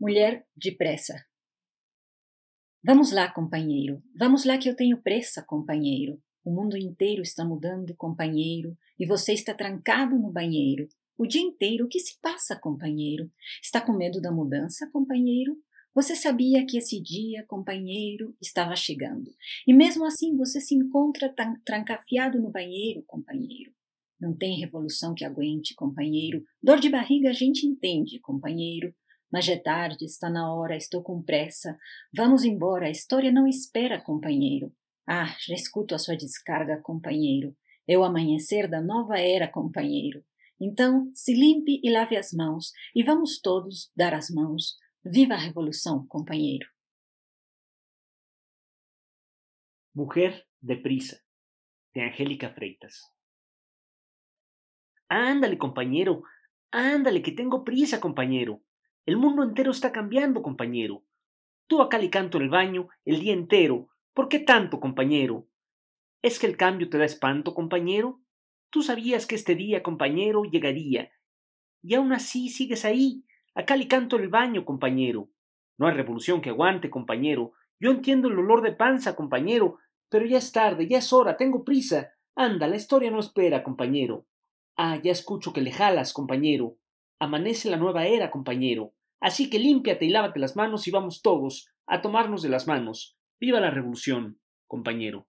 Mulher depressa. Vamos lá, companheiro. Vamos lá que eu tenho pressa, companheiro. O mundo inteiro está mudando, companheiro, e você está trancado no banheiro. O dia inteiro, o que se passa, companheiro? Está com medo da mudança, companheiro? Você sabia que esse dia, companheiro, estava chegando. E mesmo assim você se encontra trancafiado no banheiro, companheiro. Não tem revolução que aguente, companheiro. Dor de barriga a gente entende, companheiro. Mas é tarde, está na hora, estou com pressa. Vamos embora, a história não espera, companheiro. Ah, já escuto a sua descarga, companheiro. É o amanhecer da nova era, companheiro. Então, se limpe e lave as mãos, e vamos todos dar as mãos. Viva a revolução, companheiro. Mujer deprisa, de Angélica Freitas. Ándale, compañero, ándale, que tengo prisa, compañero. El mundo entero está cambiando, compañero. Tú acá le canto el baño el día entero. ¿Por qué tanto, compañero? ¿Es que el cambio te da espanto, compañero? Tú sabías que este día, compañero, llegaría. Y aún así sigues ahí. Acá le canto el baño, compañero. No hay revolución que aguante, compañero. Yo entiendo el olor de panza, compañero, pero ya es tarde, ya es hora, tengo prisa. Anda, la historia no espera, compañero. Ah, ya escucho que le jalas, compañero. Amanece la nueva era, compañero. Así que límpiate y lávate las manos y vamos todos a tomarnos de las manos. Viva la revolución, compañero.